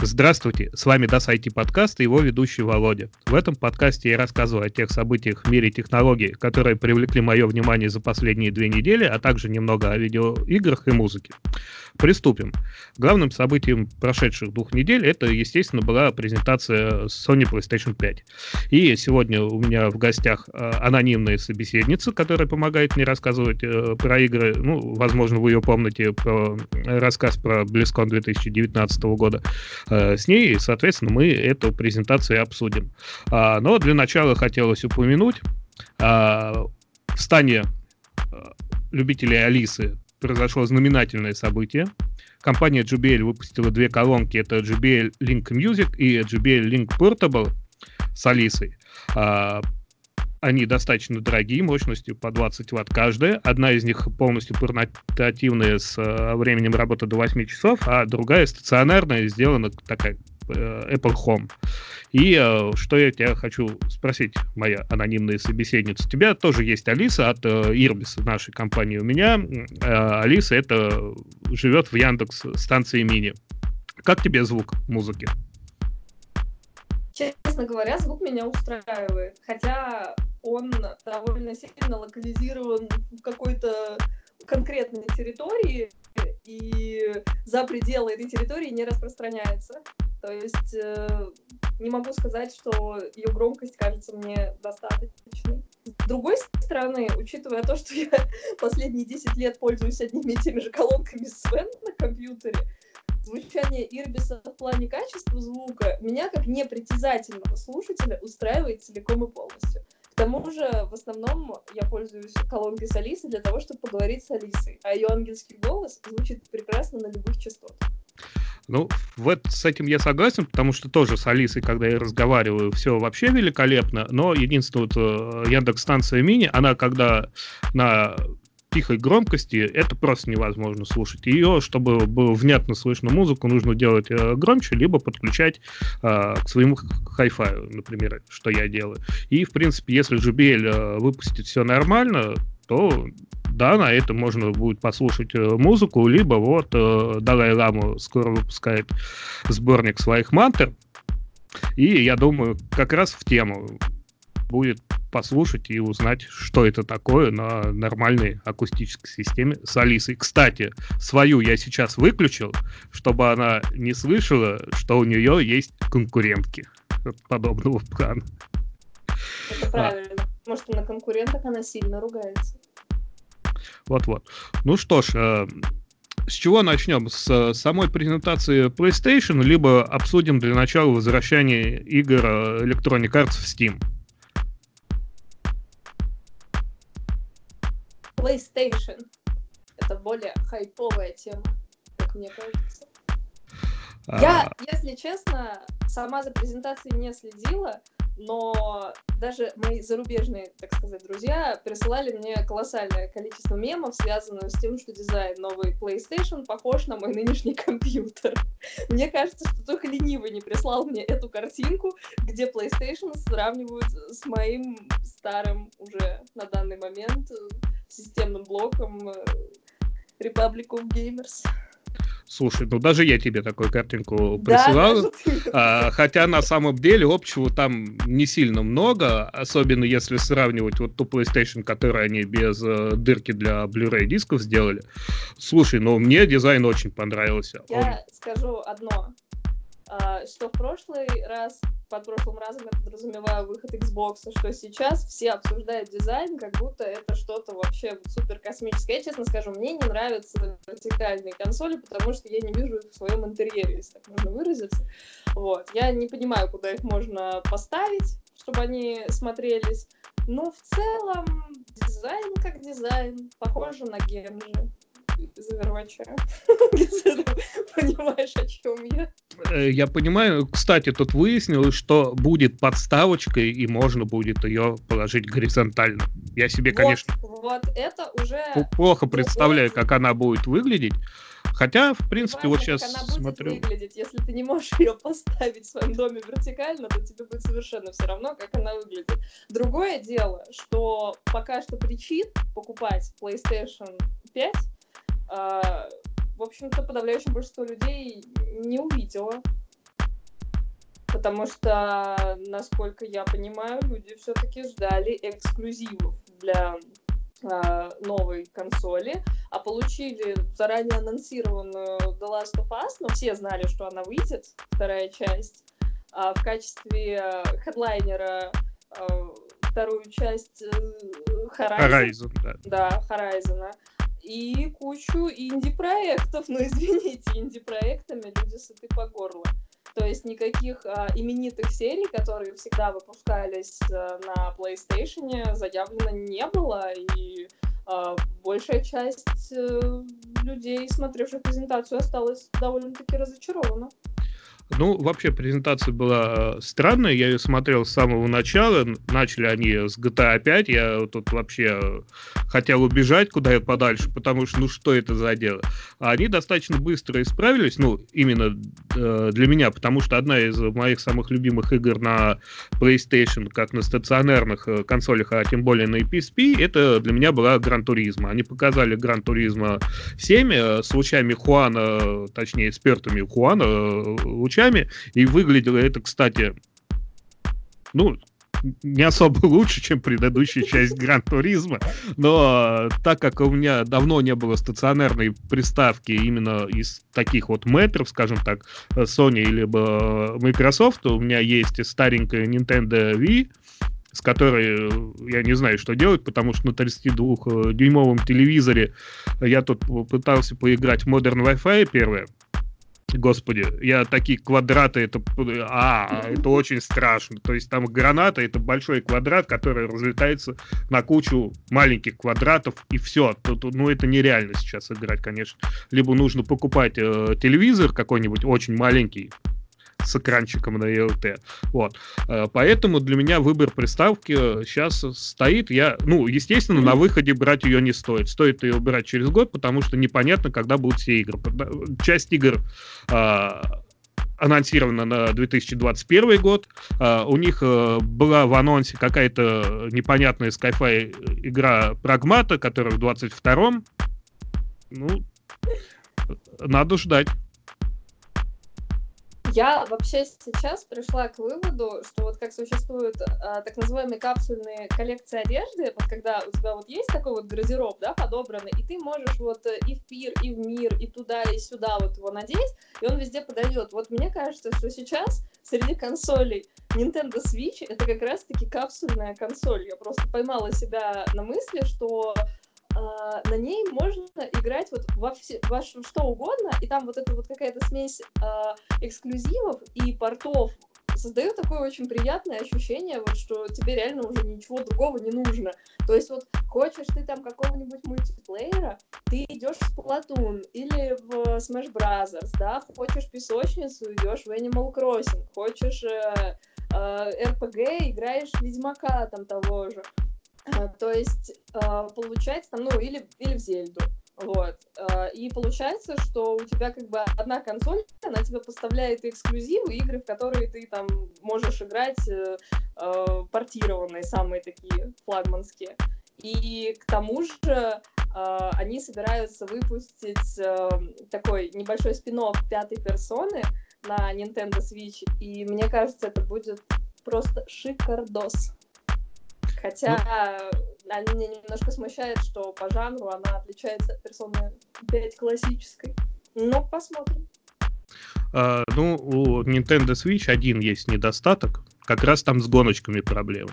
Здравствуйте, с вами DAS IT подкаст и его ведущий Володя. В этом подкасте я рассказываю о тех событиях в мире технологий, которые привлекли мое внимание за последние две недели, а также немного о видеоиграх и музыке. Приступим. Главным событием прошедших двух недель это, естественно, была презентация Sony PlayStation 5. И сегодня у меня в гостях э, анонимная собеседница, которая помогает мне рассказывать э, про игры. Ну, возможно, вы ее помните про рассказ про BlizzCon 2019 года. Э, с ней, соответственно, мы эту презентацию обсудим. А, но для начала хотелось упомянуть а, в стане любителей Алисы произошло знаменательное событие. Компания JBL выпустила две колонки. Это JBL Link Music и JBL Link Portable с Алисой. Они достаточно дорогие, мощностью по 20 ватт каждая. Одна из них полностью портативная с э, временем работы до 8 часов, а другая стационарная, сделана такая э, Apple Home. И э, что я тебя хочу спросить, моя анонимная собеседница. У тебя тоже есть Алиса от э, Ирбис, нашей компании. У меня э, Алиса это живет в Яндекс станции Мини. Как тебе звук музыки? Честно говоря, звук меня устраивает. Хотя он довольно сильно локализирован в какой-то конкретной территории, и за пределы этой территории не распространяется. То есть э, не могу сказать, что ее громкость кажется мне достаточной. С другой стороны, учитывая то, что я последние 10 лет пользуюсь одними и теми же колонками Свен на компьютере, звучание Ирбиса в плане качества звука меня как непритязательного слушателя устраивает целиком и полностью. К тому же, в основном, я пользуюсь колонкой с Алисой для того, чтобы поговорить с Алисой, а ее ангельский голос звучит прекрасно на любых частотах. Ну, вот с этим я согласен, потому что тоже с Алисой, когда я разговариваю, все вообще великолепно, но единственное, вот э, Яндекс-станция мини, она когда на тихой громкости, это просто невозможно слушать. Ее, чтобы было внятно слышно музыку, нужно делать э, громче, либо подключать э, к своему хай-фаю, например, что я делаю. И, в принципе, если JBL э, выпустит все нормально, то да, на это можно будет послушать э, музыку, либо вот э, Далай Ламу скоро выпускает сборник своих мантр, и я думаю, как раз в тему будет послушать и узнать, что это такое на нормальной акустической системе с Алисой. Кстати, свою я сейчас выключил, чтобы она не слышала, что у нее есть конкурентки подобного плана. Это правильно. А. Может, на конкурентах она сильно ругается. Вот-вот. Ну что ж, э, с чего начнем? С самой презентации PlayStation, либо обсудим для начала возвращение игр э, Electronic Arts в Steam? PlayStation. Это более хайповая тема, как мне кажется. А... Я, если честно, сама за презентацией не следила, но даже мои зарубежные, так сказать, друзья присылали мне колоссальное количество мемов, связанных с тем, что дизайн новый PlayStation похож на мой нынешний компьютер. Мне кажется, что только ленивый не прислал мне эту картинку, где PlayStation сравнивают с моим старым уже на данный момент системным блоком э, Republic of Gamers. Слушай, ну даже я тебе такую картинку присылал. Да, а, хотя на самом деле общего там не сильно много, особенно если сравнивать вот ту PlayStation, которую они без э, дырки для Blu-ray дисков сделали. Слушай, ну мне дизайн очень понравился. Я Он... скажу одно. А, что в прошлый раз, под прошлым разом я подразумеваю выход Xbox, что сейчас все обсуждают дизайн, как будто это что-то вообще супер космическое. Я честно скажу, мне не нравятся вертикальные консоли, потому что я не вижу их в своем интерьере, если так можно выразиться. Вот. Я не понимаю, куда их можно поставить, чтобы они смотрелись. Но в целом дизайн как дизайн, похоже на Генжи Понимаешь, о чем я? Э, я понимаю. Кстати, тут выяснилось, что будет подставочкой, и можно будет ее положить горизонтально. Я себе, вот, конечно, вот это уже плохо представляю, как она будет выглядеть. Хотя, в принципе, вот сейчас она будет смотрю. выглядеть. Если ты не можешь ее поставить в своем доме вертикально, то тебе будет совершенно все равно, как она выглядит. Другое дело, что пока что причин покупать PlayStation 5 а, в общем-то, подавляющее большинство людей не увидела. Потому что, насколько я понимаю, люди все-таки ждали эксклюзивов для э, новой консоли, а получили заранее анонсированную The Last of Us, но все знали, что она выйдет, вторая часть, а в качестве хедлайнера э, вторую часть э, Horizon. Horizon, да. Да, Horizon. И кучу инди-проектов. Ну, извините, инди-проектами люди сыты по горло. То есть никаких а, именитых серий, которые всегда выпускались а, на PlayStation, заявлено не было. И а, большая часть а, людей, смотревших презентацию, осталась довольно-таки разочарована. Ну, вообще презентация была э, странная, я ее смотрел с самого начала, начали они с GTA 5, я тут вообще э, хотел убежать куда-то подальше, потому что, ну, что это за дело? А они достаточно быстро исправились, ну, именно э, для меня, потому что одна из моих самых любимых игр на PlayStation, как на стационарных э, консолях, а тем более на PSP, это для меня была Гран Туризма. Они показали Гран Туризма 7 э, с лучами Хуана, точнее, спертами Хуана, э, лучами, и выглядело это, кстати, ну, не особо лучше, чем предыдущая часть Гран Туризма, но так как у меня давно не было стационарной приставки именно из таких вот метров, скажем так, Sony или Microsoft, у меня есть старенькая Nintendo Wii, с которой я не знаю, что делать, потому что на 32-дюймовом телевизоре я тут пытался поиграть в Modern Wi-Fi первое, Господи, я такие квадраты, это, а, это очень страшно. То есть там граната это большой квадрат, который разлетается на кучу маленьких квадратов и все. Тут, ну это нереально сейчас играть, конечно. Либо нужно покупать э, телевизор какой-нибудь очень маленький, с экранчиком на ELT. Вот. Э, поэтому для меня выбор приставки сейчас стоит. Я, ну, естественно, на выходе брать ее не стоит. Стоит ее брать через год, потому что непонятно, когда будут все игры. Часть игр а, анонсирована на 2021 год. Uh, у них uh, была в анонсе какая-то непонятная Skyfi игра Прагмата, которая в 22-м. Ну, надо ждать. Я вообще сейчас пришла к выводу, что вот как существуют а, так называемые капсульные коллекции одежды, вот когда у тебя вот есть такой вот гардероб, да, подобранный, и ты можешь вот э, и в пир, и в мир, и туда, и сюда вот его надеть, и он везде подойдет. Вот мне кажется, что сейчас среди консолей Nintendo Switch это как раз-таки капсульная консоль. Я просто поймала себя на мысли, что Uh, на ней можно играть вот во, все, во что угодно, и там вот это вот какая-то смесь uh, эксклюзивов и портов создает такое очень приятное ощущение, вот, что тебе реально уже ничего другого не нужно. То есть вот хочешь ты там какого-нибудь мультиплеера, ты идешь в Splatoon или в Smash Bros, да, хочешь песочницу, идешь в Animal Crossing, хочешь э, э, RPG, играешь в Ведьмака там того же. А, то есть а, получается ну, или, или в Зельду. Вот. А, и получается, что у тебя как бы одна консоль, она тебе поставляет эксклюзивы, игры, в которые ты там можешь играть э, портированные, самые такие флагманские. И к тому же они собираются выпустить э, такой небольшой спин пятой персоны на Nintendo Switch, и мне кажется, это будет просто шикардос. Хотя ну... меня немножко смущает, что по жанру она отличается от персоны 5 классической. Ну, посмотрим. Uh, ну, у Nintendo Switch один есть недостаток. Как раз там с гоночками проблемы.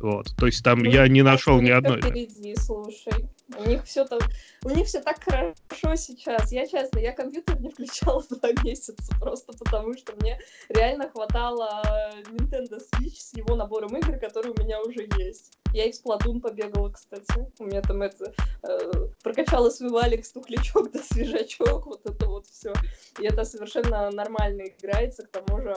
Вот. То есть там ну, я не нашел ни одной. Впереди, слушай. У них все там, у них все так хорошо сейчас. Я честно, я компьютер не включала два месяца просто потому, что мне реально хватало Nintendo Switch с его набором игр, которые у меня уже есть. Я и в Splatoon побегала, кстати. У меня там это э, прокачала свой валик, стухлячок да свежачок, вот это вот все. И это совершенно нормально играется, к тому же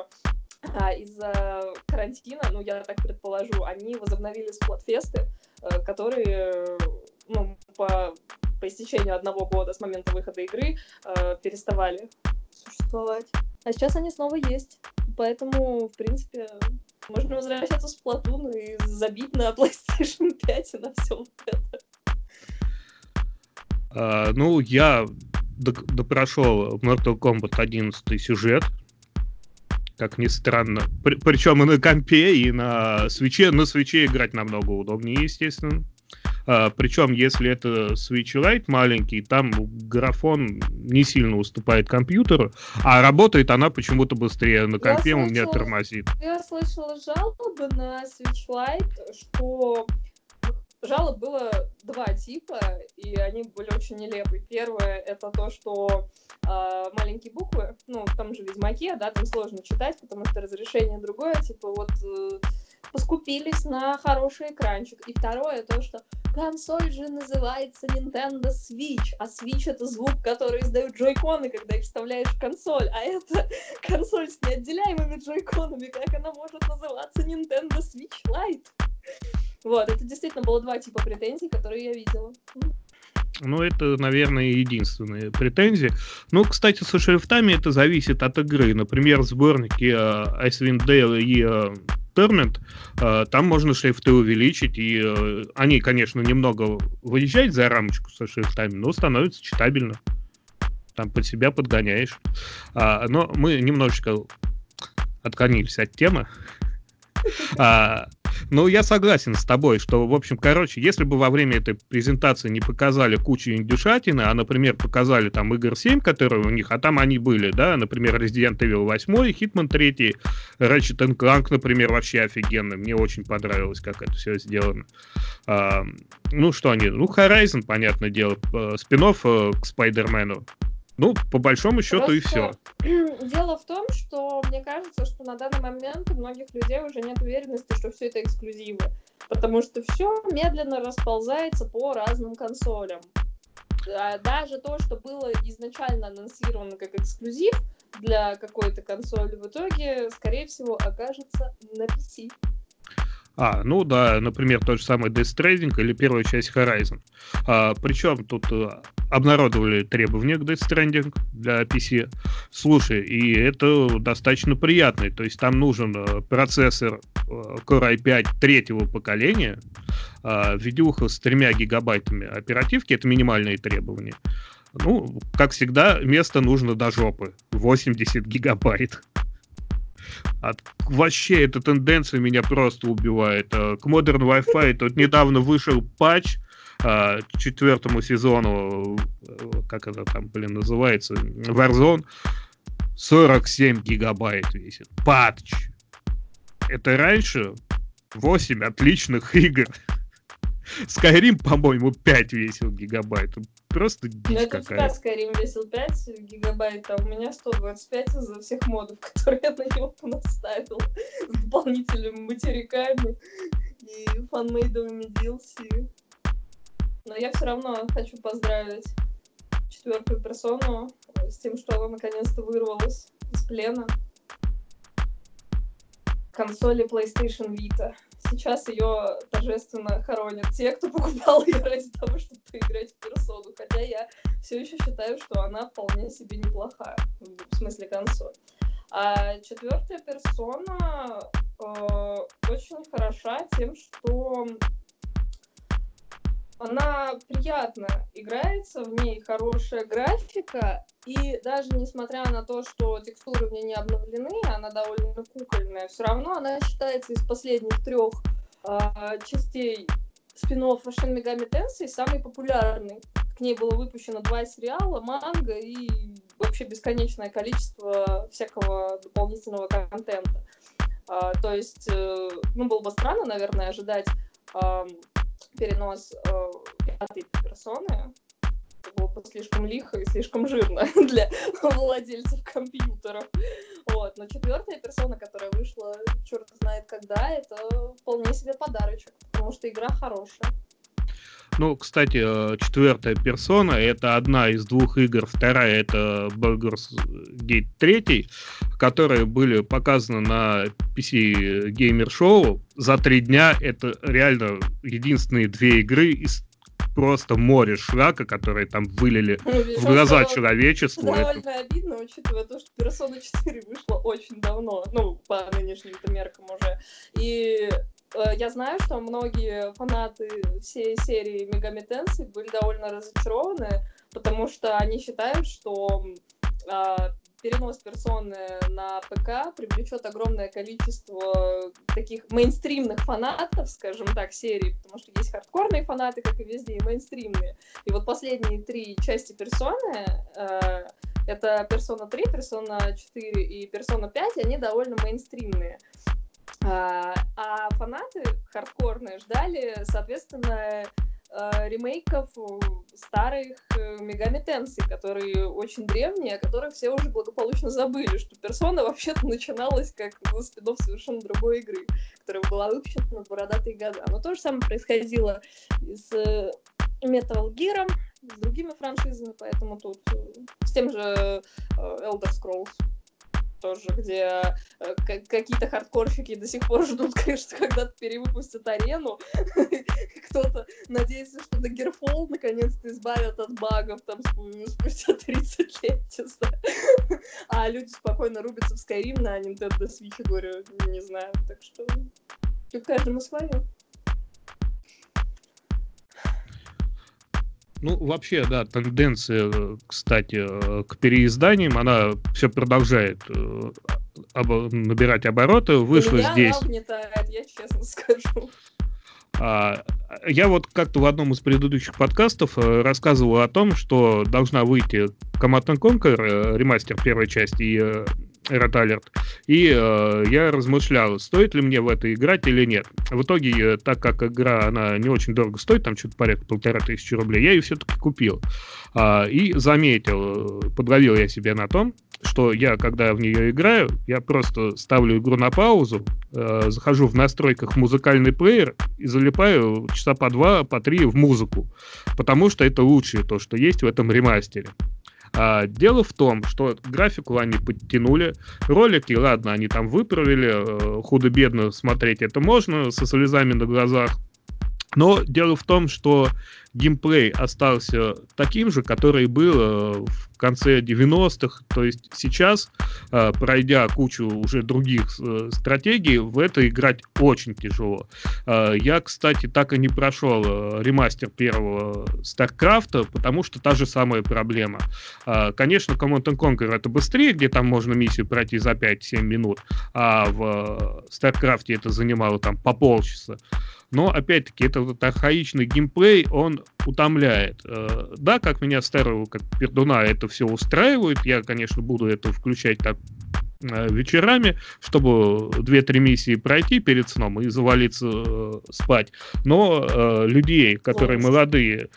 а, из-за карантина, ну, я так предположу, они возобновили сплатфесты, э, которые, ну, по, по истечению одного года с момента выхода игры э, переставали существовать. А сейчас они снова есть. Поэтому, в принципе, можно возвращаться в Splatoon и забить на PlayStation 5 и на все вот это. Uh, ну, я допрошел Mortal Kombat 11 сюжет, как ни странно. При, причем и на компе, и на свече. На свече играть намного удобнее, естественно. А, причем, если это Switch Lite маленький, там графон не сильно уступает компьютеру, а работает она почему-то быстрее. На компе я у меня тормозит. Я слышала жалобы на Switch Lite, что жалоб было два типа, и они были очень нелепые. Первое — это то, что э, маленькие буквы, ну, там же Ведьмаке, да, там сложно читать, потому что разрешение другое, типа вот э, поскупились на хороший экранчик. И второе — то, что консоль же называется Nintendo Switch, а Switch — это звук, который издают джойконы, когда их вставляешь в консоль, а это консоль с неотделяемыми джойконами, как она может называться Nintendo Switch Lite? Вот, это действительно было два типа претензий, которые я видела. Ну, это, наверное, единственные претензии. Ну, кстати, со шрифтами это зависит от игры. Например, сборники uh, Icewind Dale и uh, Torment, uh, там можно шрифты увеличить, и uh, они, конечно, немного выезжают за рамочку со шрифтами, но становится читабельно. Там под себя подгоняешь. Uh, но мы немножечко отклонились от темы. Uh, ну, я согласен с тобой, что, в общем, короче, если бы во время этой презентации не показали кучу индюшатины, а, например, показали там игр 7, которые у них, а там они были, да, например, Resident Evil 8, Hitman 3, Ratchet Clank, например, вообще офигенно. Мне очень понравилось, как это все сделано. А, ну, что они? Ну, Horizon, понятное дело, спин э, к Спайдермену. Ну, по большому счету Просто и все. Дело в том, что мне кажется, что на данный момент у многих людей уже нет уверенности, что все это эксклюзивы. Потому что все медленно расползается по разным консолям. Даже то, что было изначально анонсировано как эксклюзив для какой-то консоли, в итоге, скорее всего, окажется на PC. А, ну да, например, тот же самый Death Stranding или первая часть Horizon. А, причем тут э, обнародовали требования к Death Stranding для PC. Слушай, и это достаточно приятно. То есть там нужен э, процессор э, Core i5 третьего поколения, а, видюха с тремя гигабайтами оперативки, это минимальные требования. Ну, как всегда, место нужно до жопы. 80 гигабайт. От, вообще эта тенденция меня просто убивает. Э, к Modern Wi-Fi тут недавно вышел патч а, четвертому сезону, э, как это там, блин, называется, Warzone, 47 гигабайт весит. Патч. Это раньше 8 отличных игр. Skyrim, по-моему, 5 весил гигабайт. Просто дичь ну, это какая. Skyrim весил 5 гигабайт, а у меня 125 из-за всех модов, которые я на него понаставил. С дополнительными материками и фанмейдовыми DLC. Но я все равно хочу поздравить четвертую персону с тем, что она наконец-то вырвалась из плена консоли PlayStation Vita. Сейчас ее торжественно хоронят те, кто покупал ее ради того, чтобы поиграть в персону. Хотя я все еще считаю, что она вполне себе неплохая, в смысле консоль. А четвертая персона э, очень хороша тем, что она приятно играется, в ней хорошая графика, и даже несмотря на то, что текстуры в ней не обновлены, она довольно кукольная, все равно она считается из последних трех э, частей спин-офф Shin Megami Tensei самой популярной. К ней было выпущено два сериала, манга и вообще бесконечное количество всякого дополнительного контента. А, то есть, э, ну, было бы странно, наверное, ожидать э, перенос э, пятой персоны было бы слишком лихо и слишком жирно для владельцев компьютеров. Вот. Но четвертая персона, которая вышла, черт знает когда, это вполне себе подарочек, потому что игра хорошая. Ну, кстати, э, четвертая персона это одна из двух игр, вторая это Baldur's Gate 3, которые были показаны на PC Gamer Show за три дня. Это реально единственные две игры из просто море шлака, которые там вылили в глаза человечеству. Довольно это... обидно, учитывая то, что Persona 4 вышла очень давно, ну, по нынешним меркам уже. И я знаю, что многие фанаты всей серии Мегамитенсы были довольно разочарованы, потому что они считают, что а, перенос персоны на ПК привлечет огромное количество таких мейнстримных фанатов, скажем так, серии, потому что есть хардкорные фанаты, как и везде, и мейнстримные. И вот последние три части персоны, э, это персона 3, персона 4 и персона 5, они довольно мейнстримные. А, а фанаты хардкорные ждали, соответственно, э, ремейков старых э, Мегами Тенси, которые очень древние, о которых все уже благополучно забыли, что персона вообще-то начиналась как ну, спин совершенно другой игры, которая была выпущена на бородатые года. Но то же самое происходило с э, Metal Gear, с другими франшизами, поэтому тут с тем же Elder Scrolls тоже, где э, какие-то хардкорщики до сих пор ждут, конечно, когда-то перевыпустят арену. Кто-то надеется, что на Герфол наконец-то избавят от багов там спустя 30 лет. А люди спокойно рубятся в Skyrim на Nintendo Switch, говорю, не знаю. Так что тут каждому свое. Ну, вообще, да, тенденция, кстати, к переизданиям, она все продолжает э, набирать обороты. Вышло Меня здесь... Угнетает, я честно скажу. А, я вот как-то в одном из предыдущих подкастов э, рассказывал о том, что должна выйти Command Conquer, э, ремастер первой части и Red Alert. И э, я размышлял, стоит ли мне в это играть или нет. В итоге, э, так как игра, она не очень дорого стоит, там что-то порядка полтора тысячи рублей, я ее все-таки купил. А, и заметил, э, подловил я себя на том, что я, когда в нее играю, я просто ставлю игру на паузу, э, захожу в настройках музыкальный плеер и залипаю часа по два, по три в музыку. Потому что это лучшее то, что есть в этом ремастере. А, дело в том, что графику они подтянули, ролики, ладно, они там выправили, э, худо-бедно смотреть это можно со слезами на глазах, но дело в том, что геймплей остался таким же, который был э, в конце 90-х. То есть сейчас, э, пройдя кучу уже других э, стратегий, в это играть очень тяжело. Я, кстати, так и не прошел ремастер первого StarCraft, потому что та же самая проблема. Конечно, Command Conquer это быстрее, где там можно миссию пройти за 5-7 минут, а в StarCraft это занимало там по полчаса. Но, опять-таки, этот архаичный геймплей, он утомляет. Э, да, как меня старого, как пердуна, это все устраивает. Я, конечно, буду это включать так э, вечерами, чтобы 2-3 миссии пройти перед сном и завалиться э, спать. Но э, людей, которые молодые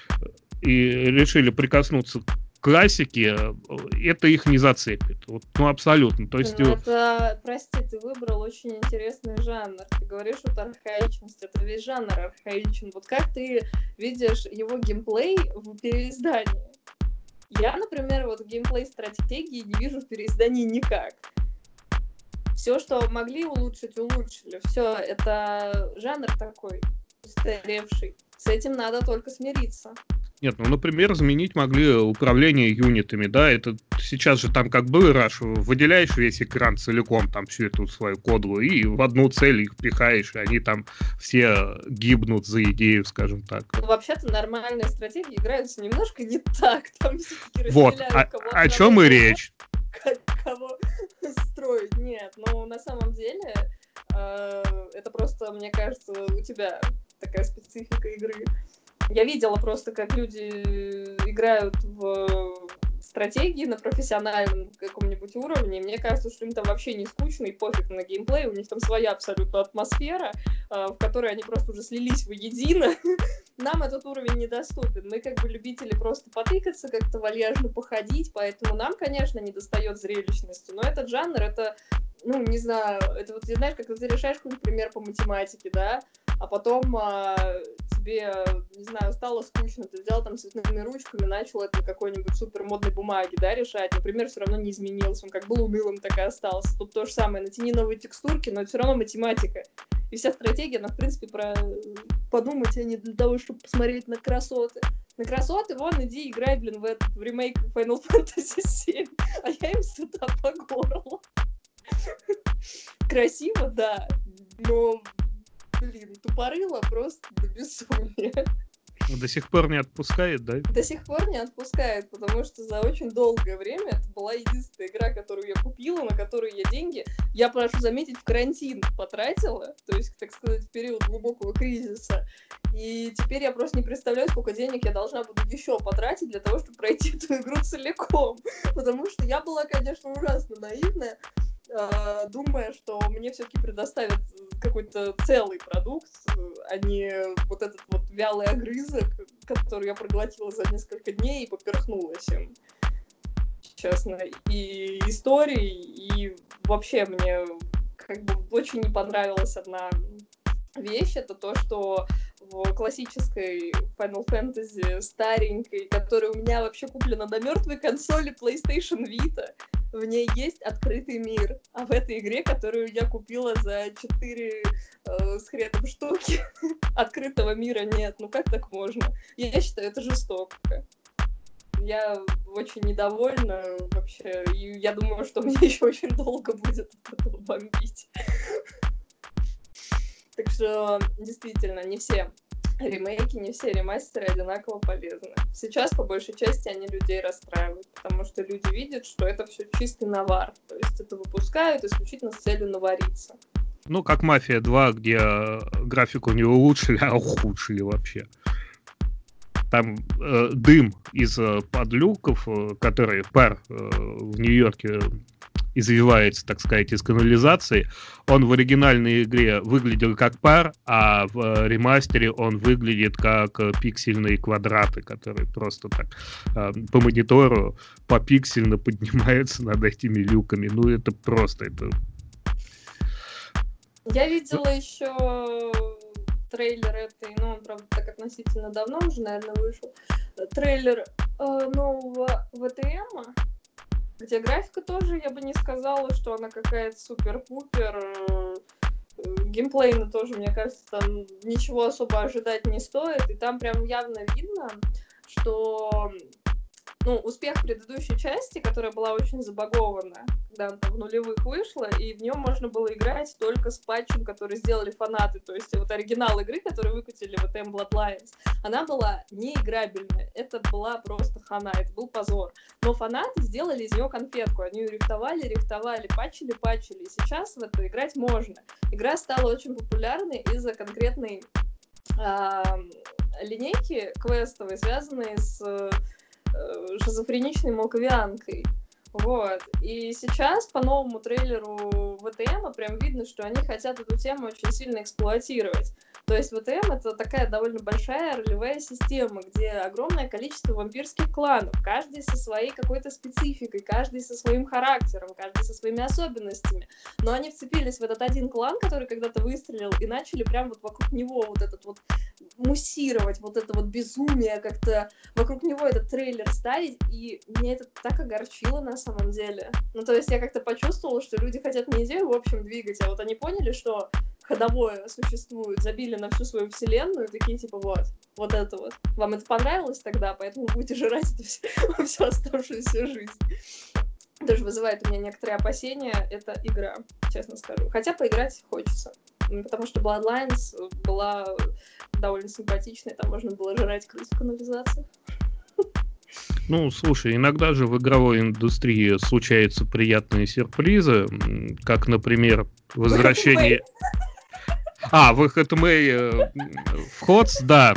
и решили прикоснуться классики, э, это их не зацепит. Вот, ну, абсолютно. То есть... Ну, это, прости, ты выбрал очень интересный жанр. Ты говоришь, вот архаичность, это весь жанр архаичен. Вот как ты видишь его геймплей в переиздании? Я, например, вот геймплей стратегии не вижу в переиздании никак. Все, что могли улучшить, улучшили. Все, это жанр такой устаревший. С этим надо только смириться. Нет, ну, например, заменить могли управление юнитами, да, это сейчас же там как был Rush, выделяешь весь экран целиком, там всю эту свою кодлу, и в одну цель их пихаешь, и они там все гибнут за идею, скажем так. Ну, вообще-то нормальные стратегии играются немножко не так, там все-таки Вот, а, о чем и речь. Кого строить, нет, но на самом деле э, это просто, мне кажется, у тебя такая специфика игры. Я видела просто, как люди играют в стратегии на профессиональном каком-нибудь уровне. Мне кажется, что им там вообще не скучно и пофиг на геймплей. У них там своя абсолютно атмосфера, а, в которой они просто уже слились воедино. Нам этот уровень недоступен. Мы как бы любители просто потыкаться, как-то вальяжно походить, поэтому нам, конечно, не достает зрелищности. Но этот жанр, это ну, не знаю, это вот, знаешь, как ты решаешь какой-нибудь пример по математике, да, а потом а, тебе, не знаю, стало скучно, ты взял там цветными ручками, начал это на какой-нибудь супер модной бумаге, да, решать, например, все равно не изменился, он как был унылым, так и остался. Тут то же самое, натяни новые текстурки, но все равно математика. И вся стратегия, она, в принципе, про подумать, а не для того, чтобы посмотреть на красоты. На красоты, вон, иди играй, блин, в, этот, в ремейк Final Fantasy 7, а я им сюда по горло. Красиво, да, но блин, тупорыло просто до безумия. До сих пор не отпускает, да? До сих пор не отпускает, потому что за очень долгое время это была единственная игра, которую я купила, на которую я деньги, я прошу заметить, в карантин потратила, то есть, так сказать, в период глубокого кризиса. И теперь я просто не представляю, сколько денег я должна буду еще потратить для того, чтобы пройти эту игру целиком. Потому что я была, конечно, ужасно наивная, а, думая, что мне все-таки предоставят какой-то целый продукт, а не вот этот вот вялый огрызок, который я проглотила за несколько дней и поперхнулась им. Честно. И истории, и вообще мне как бы очень не понравилась одна вещь, это то, что в классической Final Fantasy старенькой, которая у меня вообще куплена на мертвой консоли PlayStation Vita, в ней есть открытый мир. А в этой игре, которую я купила за 4 э, с хреном штуки, открытого мира нет. Ну как так можно? Я считаю, это жестоко. Я очень недовольна вообще. И я думаю, что мне еще очень долго будет бомбить. Так что, действительно, не все ремейки, не все ремастеры одинаково полезны. Сейчас, по большей части, они людей расстраивают, потому что люди видят, что это все чистый навар. То есть это выпускают исключительно с целью навариться. Ну, как «Мафия 2», где э, графику не улучшили, а ухудшили вообще. Там э, дым из э, подлюков, э, который пар э, в Нью-Йорке извивается, так сказать, из канализации, он в оригинальной игре выглядел как пар, а в э, ремастере он выглядит как э, пиксельные квадраты, которые просто так э, по монитору попиксельно поднимаются над этими люками. Ну, это просто, это... Я видела еще трейлер этой, ну, он, правда, так относительно давно уже, наверное, вышел, трейлер э, нового ВТМа, где графика тоже, я бы не сказала, что она какая-то супер-пупер. Э, геймплейно тоже, мне кажется, там ничего особо ожидать не стоит. И там прям явно видно, что ну, успех предыдущей части, которая была очень забагована, когда она в нулевых вышла, и в нем можно было играть только с патчем, который сделали фанаты. То есть вот оригинал игры, который выкатили в M Bloodlines, она была неиграбельная. Это была просто хана, это был позор. Но фанаты сделали из нее конфетку. Они ее рихтовали, рихтовали, патчили, патчили. И сейчас в это играть можно. Игра стала очень популярной из-за конкретной линейки квестовой, связанной с Э, шизофреничной молковианкой. Вот. И сейчас по новому трейлеру ВТМ прям видно, что они хотят эту тему очень сильно эксплуатировать. То есть ВТМ это такая довольно большая ролевая система, где огромное количество вампирских кланов, каждый со своей какой-то спецификой, каждый со своим характером, каждый со своими особенностями. Но они вцепились в этот один клан, который когда-то выстрелил, и начали прям вот вокруг него вот этот вот муссировать, вот это вот безумие, как-то вокруг него этот трейлер ставить, и меня это так огорчило на самом деле. Ну, то есть я как-то почувствовала, что люди хотят не идею, в общем, двигать, а вот они поняли, что ходовое существует, забили на всю свою вселенную, такие типа вот, вот это вот. Вам это понравилось тогда, поэтому будете жрать это все, всю оставшуюся жизнь. Тоже вызывает у меня некоторые опасения, это игра, честно скажу. Хотя поиграть хочется. Потому что Bloodlines была довольно симпатичной, там можно было жрать крыс в канализации. Ну, слушай, иногда же в игровой индустрии случаются приятные сюрпризы, как, например, возвращение... А, выход Мэй э, вход, да.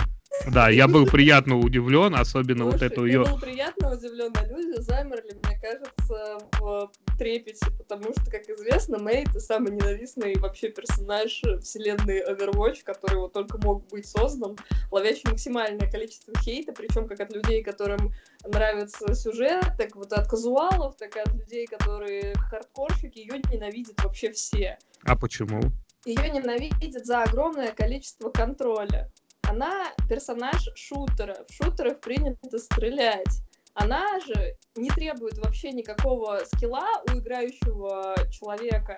Да, я был приятно удивлен, особенно Слушай, вот эту ее... Я был приятно удивлен, а люди замерли, мне кажется, в трепете, потому что, как известно, Мэй — это самый ненавистный вообще персонаж вселенной Overwatch, который вот только мог быть создан, ловящий максимальное количество хейта, причем как от людей, которым нравится сюжет, так вот от казуалов, так и от людей, которые хардкорщики, ее ненавидят вообще все. А почему? Ее ненавидят за огромное количество контроля. Она персонаж шутера. В шутерах принято стрелять. Она же не требует вообще никакого скилла у играющего человека.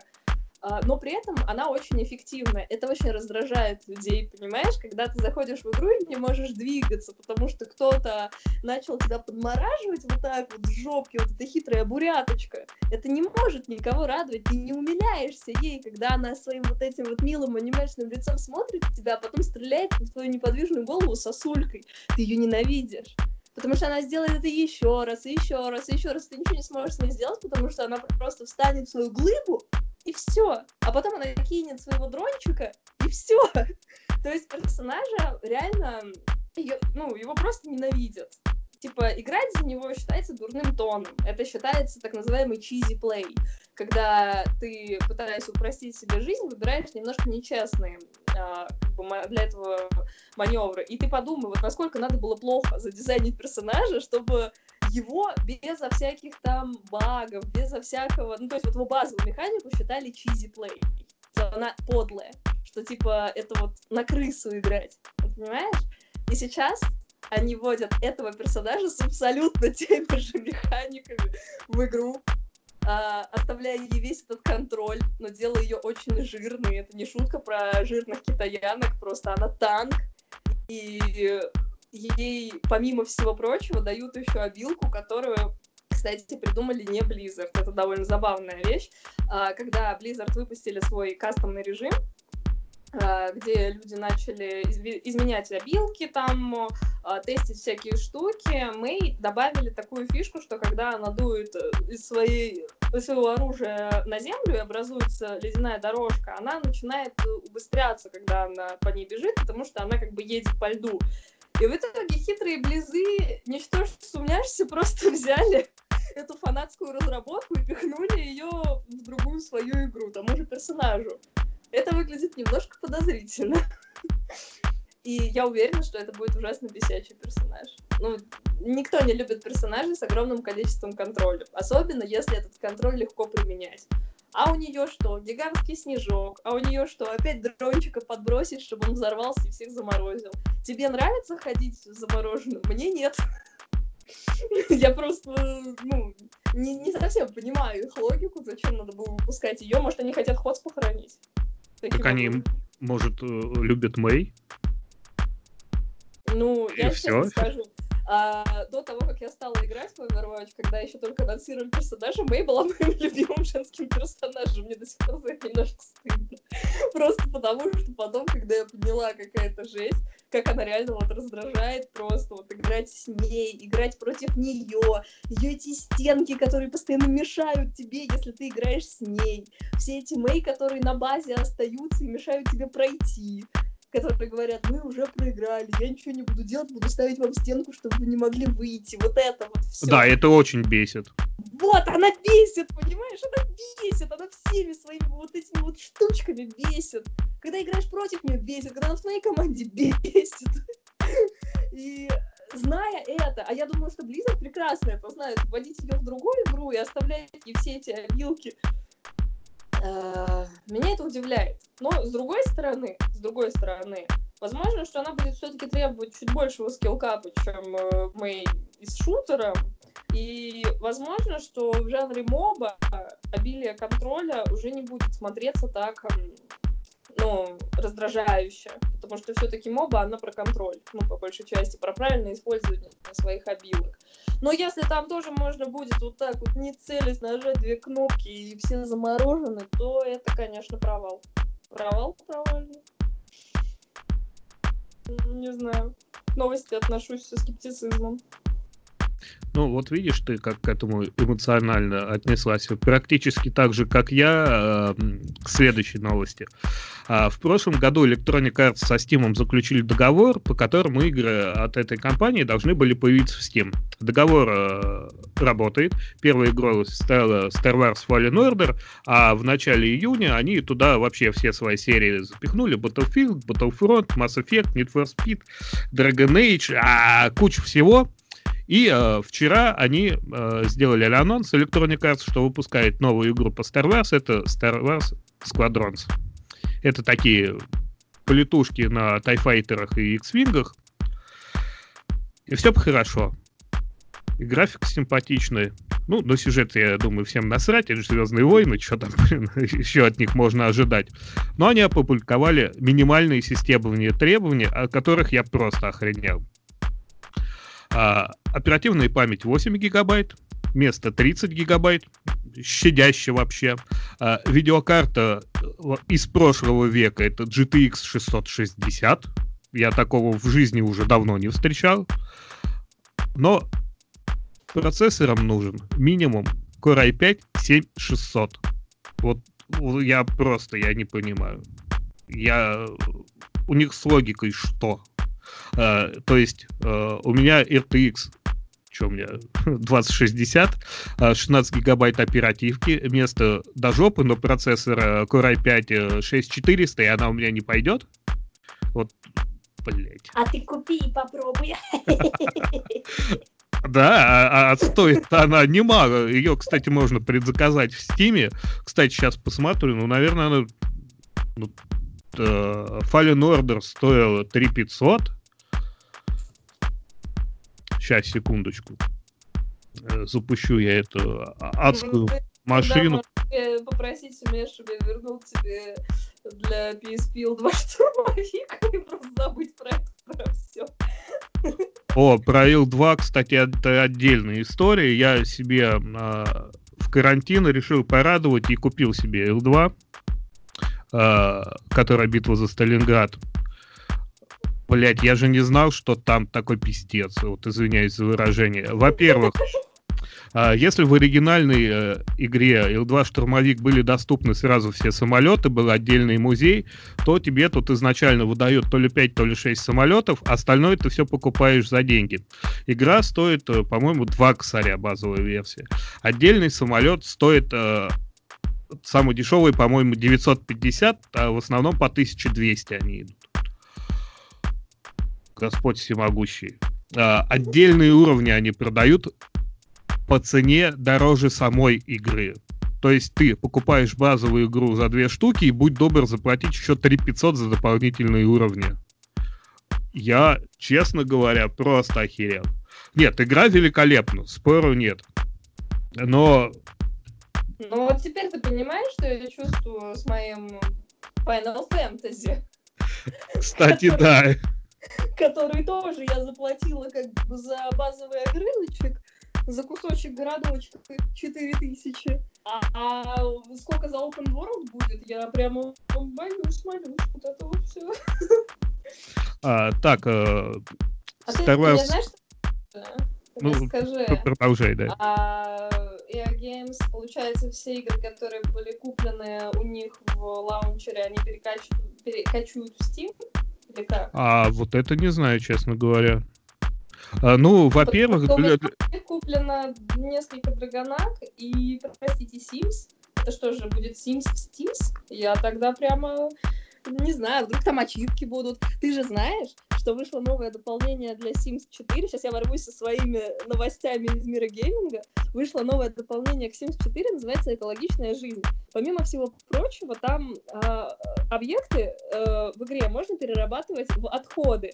А, но при этом она очень эффективная. Это очень раздражает людей, понимаешь, когда ты заходишь в игру и не можешь двигаться, потому что кто-то начал тебя подмораживать вот так вот с жопки, вот эта хитрая буряточка. Это не может никого радовать, ты не умиляешься ей, когда она своим вот этим вот милым анимешным лицом смотрит на тебя, а потом стреляет в твою неподвижную голову сосулькой. Ты ее ненавидишь потому что она сделает это еще раз, и еще раз, и еще раз. Ты ничего не сможешь с ней сделать, потому что она просто встанет в свою глыбу и все. А потом она кинет своего дрончика, и все. То есть персонажа реально, ее, ну, его просто ненавидят. Типа, играть за него считается дурным тоном. Это считается так называемый cheesy play, когда ты, пытаясь упростить себе жизнь, выбираешь немножко нечестные а, для этого маневры. И ты подумай, вот насколько надо было плохо задизайнить персонажа, чтобы его безо всяких там багов, безо всякого... Ну, то есть вот его базовую механику считали чизи плей. Она подлая. Что, типа, это вот на крысу играть. Понимаешь? И сейчас они вводят этого персонажа с абсолютно теми же механиками в игру, а, оставляя ей весь этот контроль, но делая ее очень жирной. Это не шутка про жирных китаянок, просто она танк, и ей, помимо всего прочего, дают еще обилку, которую кстати, придумали не Blizzard. Это довольно забавная вещь. А, когда Blizzard выпустили свой кастомный режим, а, где люди начали изменять обилки, там, а, тестить всякие штуки, мы добавили такую фишку, что когда она дует э, из, своей, своего оружия на землю и образуется ледяная дорожка, она начинает убыстряться, когда она по ней бежит, потому что она как бы едет по льду. И в итоге хитрые близы, ничтоже сумняшься, просто взяли эту фанатскую разработку и пихнули ее в другую свою игру, тому же персонажу. Это выглядит немножко подозрительно. И я уверена, что это будет ужасно бесячий персонаж. Ну, никто не любит персонажей с огромным количеством контроля. Особенно, если этот контроль легко применять. А у нее что? Гигантский снежок. А у нее что? Опять дрончика подбросить, чтобы он взорвался и всех заморозил. Тебе нравится ходить замороженным? Мне нет. Я просто, ну, не, не совсем понимаю их логику, зачем надо было выпускать ее. Может, они хотят Ходс похоронить. Так они, может, э, любят Мэй? Ну, я честно скажу, а, до того, как я стала играть в Overwatch, когда еще только анонсировали персонажа, Мэй была моим любимым женским персонажем. Мне до сих пор за это немножко стыдно. Просто потому, что потом, когда я поняла, какая-то жесть, как она реально вот раздражает просто, вот играть с ней, играть против нее, ее эти стенки, которые постоянно мешают тебе, если ты играешь с ней, все эти Мэй, которые на базе остаются и мешают тебе пройти которые говорят, мы уже проиграли, я ничего не буду делать, буду ставить вам стенку, чтобы вы не могли выйти. Вот это вот все. Да, это очень бесит. Вот, она бесит, понимаешь? Она бесит, она всеми своими вот этими вот штучками бесит. Когда играешь против нее, бесит, когда она в твоей команде бесит. И зная это, а я думаю, что Blizzard прекрасно это знает, вводить ее в другую игру и оставлять ей все эти обилки меня это удивляет. Но с другой стороны, с другой стороны, возможно, что она будет все-таки требовать чуть большего скиллкапа, чем э, мы из шутера. И возможно, что в жанре моба обилие контроля уже не будет смотреться так ну, раздражающе, потому что все-таки моба, она про контроль, ну, по большей части, про правильное использование своих обилок. Но если там тоже можно будет вот так вот не целясь нажать две кнопки и все заморожены, то это, конечно, провал. Провал провальный. Не знаю. К новости отношусь со скептицизмом. Ну, вот видишь ты, как к этому эмоционально отнеслась. Практически так же, как я, э, к следующей новости. А, в прошлом году Electronic Arts со Steam заключили договор, по которому игры от этой компании должны были появиться в Steam. Договор э, работает. Первая игра стала Star Wars Fallen Order, а в начале июня они туда вообще все свои серии запихнули. Battlefield, Battlefront, Mass Effect, Need for Speed, Dragon Age, а куча всего. И э, вчера они э, сделали анонс Electronic Arts, что выпускает новую игру по Star Wars. Это Star Wars Squadrons. Это такие полетушки на тайфайтерах и X-вингах. И все хорошо. И график симпатичный. Ну, на сюжет, я думаю, всем насрать, это же Звездные войны, что там, блин, еще от них можно ожидать. Но они опубликовали минимальные системные требования, о которых я просто охренел. А, оперативная память 8 гигабайт, место 30 гигабайт, щадяще вообще. А, видеокарта э, из прошлого века это GTX 660. Я такого в жизни уже давно не встречал. Но процессором нужен минимум Core i5 7600. Вот я просто, я не понимаю. Я... У них с логикой что? Uh, то есть uh, у меня RTX что у меня, 2060, 16 гигабайт оперативки, вместо до жопы, но процессор Core i5 6400, и она у меня не пойдет. Вот, блять. А ты купи и попробуй. Да, а, а стоит она немало. Ее, кстати, можно предзаказать в Стиме. Кстати, сейчас посмотрю. Ну, наверное, она... Ну, э, Fallen Order стоила 3500. Сейчас, секундочку. Э, запущу я эту адскую ну, машину. попросить у меня, чтобы я вернул тебе для PSP 2 штурмовик и просто забыть про это, про все. О, про Ил-2, кстати, это отдельная история. Я себе э, в карантин решил порадовать и купил себе Ил-2, э, которая битва за Сталинград. Блять, я же не знал, что там такой пиздец. Вот извиняюсь за выражение. Во-первых, а, если в оригинальной э, игре Ил-2 штурмовик были доступны сразу все самолеты, был отдельный музей, то тебе тут изначально выдают то ли 5, то ли 6 самолетов, остальное ты все покупаешь за деньги. Игра стоит, э, по-моему, 2 косаря базовая версия. Отдельный самолет стоит самый дешевый, по-моему, 950, а в основном по 1200 они идут. Господь всемогущий. А, отдельные уровни они продают по цене дороже самой игры. То есть ты покупаешь базовую игру за две штуки и будь добр заплатить еще 3 500 за дополнительные уровни. Я, честно говоря, просто охерел. Нет, игра великолепна, спору нет. Но... Ну вот теперь ты понимаешь, что я чувствую с моим Final Fantasy? Кстати, да. Который тоже я заплатила как бы за базовый огрызочек, за кусочек городочка 4000. А, а сколько за open world будет, я прямо боюсь, молюсь, вот это вот все. А, так, э, а второе... ты, знаешь, что... Ну, скажи, продолжай, да. А, EA Games, получается, все игры, которые были куплены у них в лаунчере, они перекачивают, перекачивают в Steam? Или как? А вот это не знаю, честно говоря. А, ну, во-первых... Для... Куплено несколько драгонак и, простите, Sims. Это что же, будет Sims в Steams? Я тогда прямо не знаю, вдруг там ачивки будут. Ты же знаешь, что вышло новое дополнение для Sims 4. Сейчас я ворвусь со своими новостями из мира гейминга. Вышло новое дополнение к Sims 4, называется «Экологичная жизнь». Помимо всего прочего, там э, объекты э, в игре можно перерабатывать в отходы.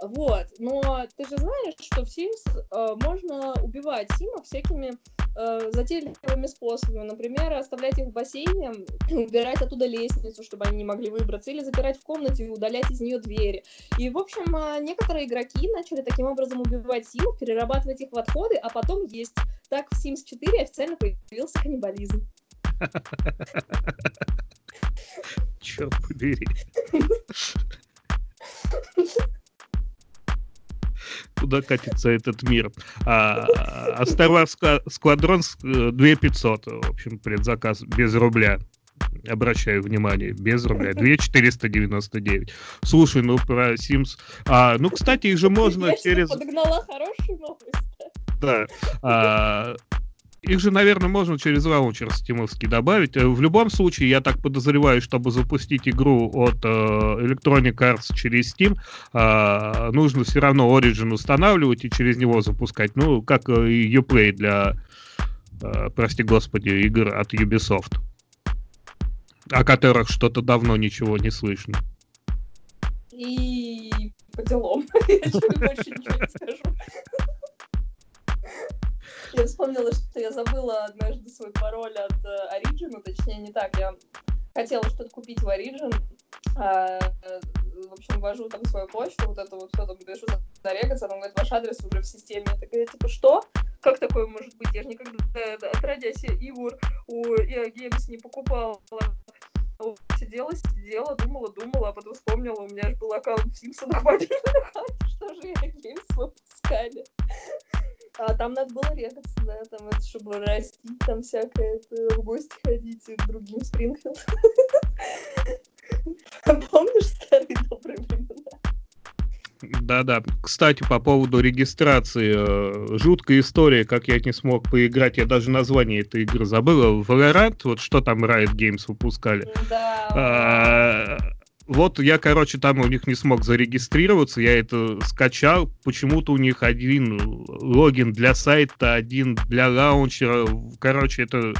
Вот, но ты же знаешь, что в Sims э, можно убивать симов всякими э, затейливыми способами. Например, оставлять их в бассейне, убирать оттуда лестницу, чтобы они не могли выбраться, или запирать в комнате и удалять из нее двери. И, в общем, э, некоторые игроки начали таким образом убивать симов, перерабатывать их в отходы, а потом есть. Так в Sims 4 официально появился каннибализм. Черт побери. куда катится этот мир. А, а Star Wars Squadron 2500, в общем, предзаказ без рубля. Обращаю внимание, без рубля. 2499. Слушай, ну про Sims... А, ну, кстати, их же можно Я через... подогнала хорошую новость. Да. А, их же, наверное, можно через лаунчер стимовский добавить. Э, в любом случае, я так подозреваю, чтобы запустить игру от э, Electronic Arts через Steam, э, нужно все равно Origin устанавливать и через него запускать. Ну, как и Uplay для, э, прости господи, игр от Ubisoft, о которых что-то давно ничего не слышно. И по делам. Я больше ничего не скажу. Я вспомнила, что я забыла однажды свой пароль от э, Origin, ну, точнее, не так, я хотела что-то купить в Origin, а, в общем, ввожу там свою почту, вот это вот все там пишу зарегаться, она говорит, ваш адрес уже в системе. Я такая, типа, что? Как такое может быть? Я же никогда, отродясь игр у EA не покупала. Сидела, сидела, думала, думала, а потом вспомнила, у меня же был аккаунт в Симпсонах что же EA Games выпускали. А там надо было регаться, да, там это, чтобы расти, там всякое, это, в гости ходить к другим Спрингфилд. Помнишь старые добрые времена? Да-да. Кстати, по поводу регистрации. Э, жуткая история, как я не смог поиграть. Я даже название этой игры забыл. Valorant, вот что там Riot Games выпускали. Да. Вот я, короче, там у них не смог зарегистрироваться, я это скачал. Почему-то у них один логин для сайта, один для лаунчера. Короче, это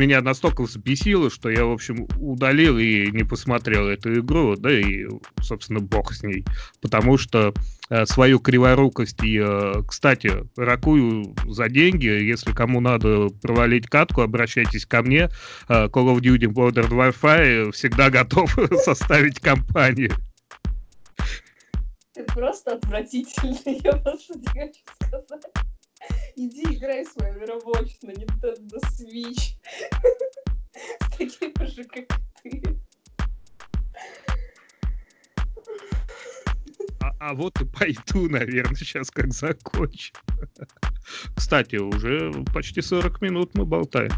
меня настолько взбесило, что я, в общем, удалил и не посмотрел эту игру, да и, собственно, бог с ней. Потому что э, свою криворукость и, э, кстати, ракую за деньги, если кому надо провалить катку, обращайтесь ко мне. Э, Call of Duty Modern Warfare всегда готов составить компанию. Ты просто отвратительный, я просто не хочу сказать. Иди играй свою рабочую на Nintendo Switch. С такими же, как ты. А, а вот и пойду, наверное, сейчас как закончу. Кстати, уже почти 40 минут мы болтаем.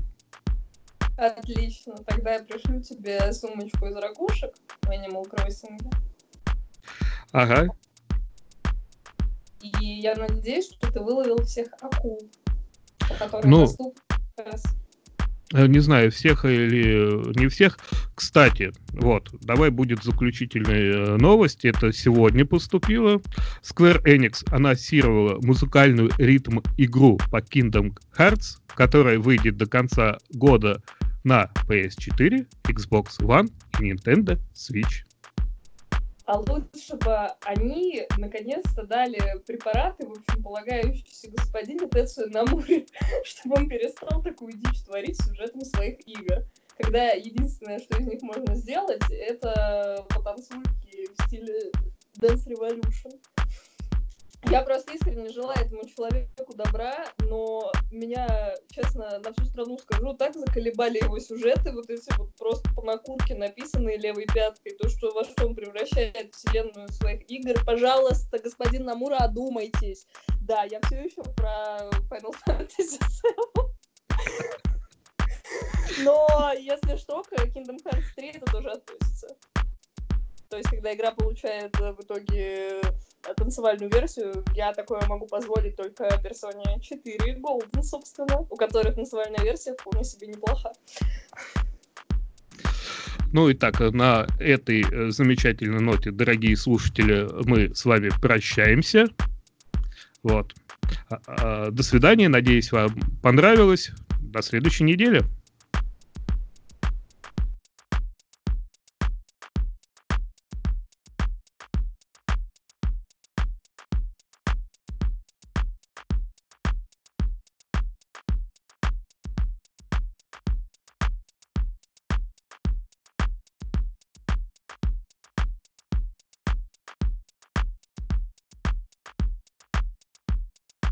Отлично. Тогда я пришлю тебе сумочку из ракушек в Animal Crossing. Ага. И я надеюсь, что ты выловил всех акул, которые ну, доступны э, не знаю, всех или не всех. Кстати, вот, давай будет заключительная э, новость. Это сегодня поступило. Square Enix анонсировала музыкальную ритм-игру по Kingdom Hearts, которая выйдет до конца года на PS4, Xbox One и Nintendo Switch а лучше бы они наконец-то дали препараты, в общем, полагающиеся господину Тецию Намуре, чтобы он перестал такую дичь творить сюжетом своих игр. Когда единственное, что из них можно сделать, это потанцульки в стиле Dance Revolution. Я просто искренне желаю этому человеку добра, но меня, честно, на всю страну скажу, так заколебали его сюжеты, вот эти вот просто по накурке написанные левой пяткой, то, что во что он превращает вселенную своих игр. Пожалуйста, господин Намура, одумайтесь. Да, я все еще про Final Fantasy VII. Но, если что, к Kingdom Hearts 3 это тоже относится. То есть, когда игра получает в итоге танцевальную версию, я такое могу позволить только персоне 4 Golden, собственно, у которой танцевальная версия вполне себе неплоха. Ну и так, на этой э, замечательной ноте, дорогие слушатели, мы с вами прощаемся. Вот. А, а, до свидания. Надеюсь, вам понравилось. До следующей недели.